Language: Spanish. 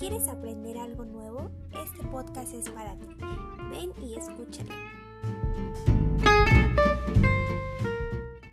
¿Quieres aprender algo nuevo? Este podcast es para ti. Ven y escúchalo.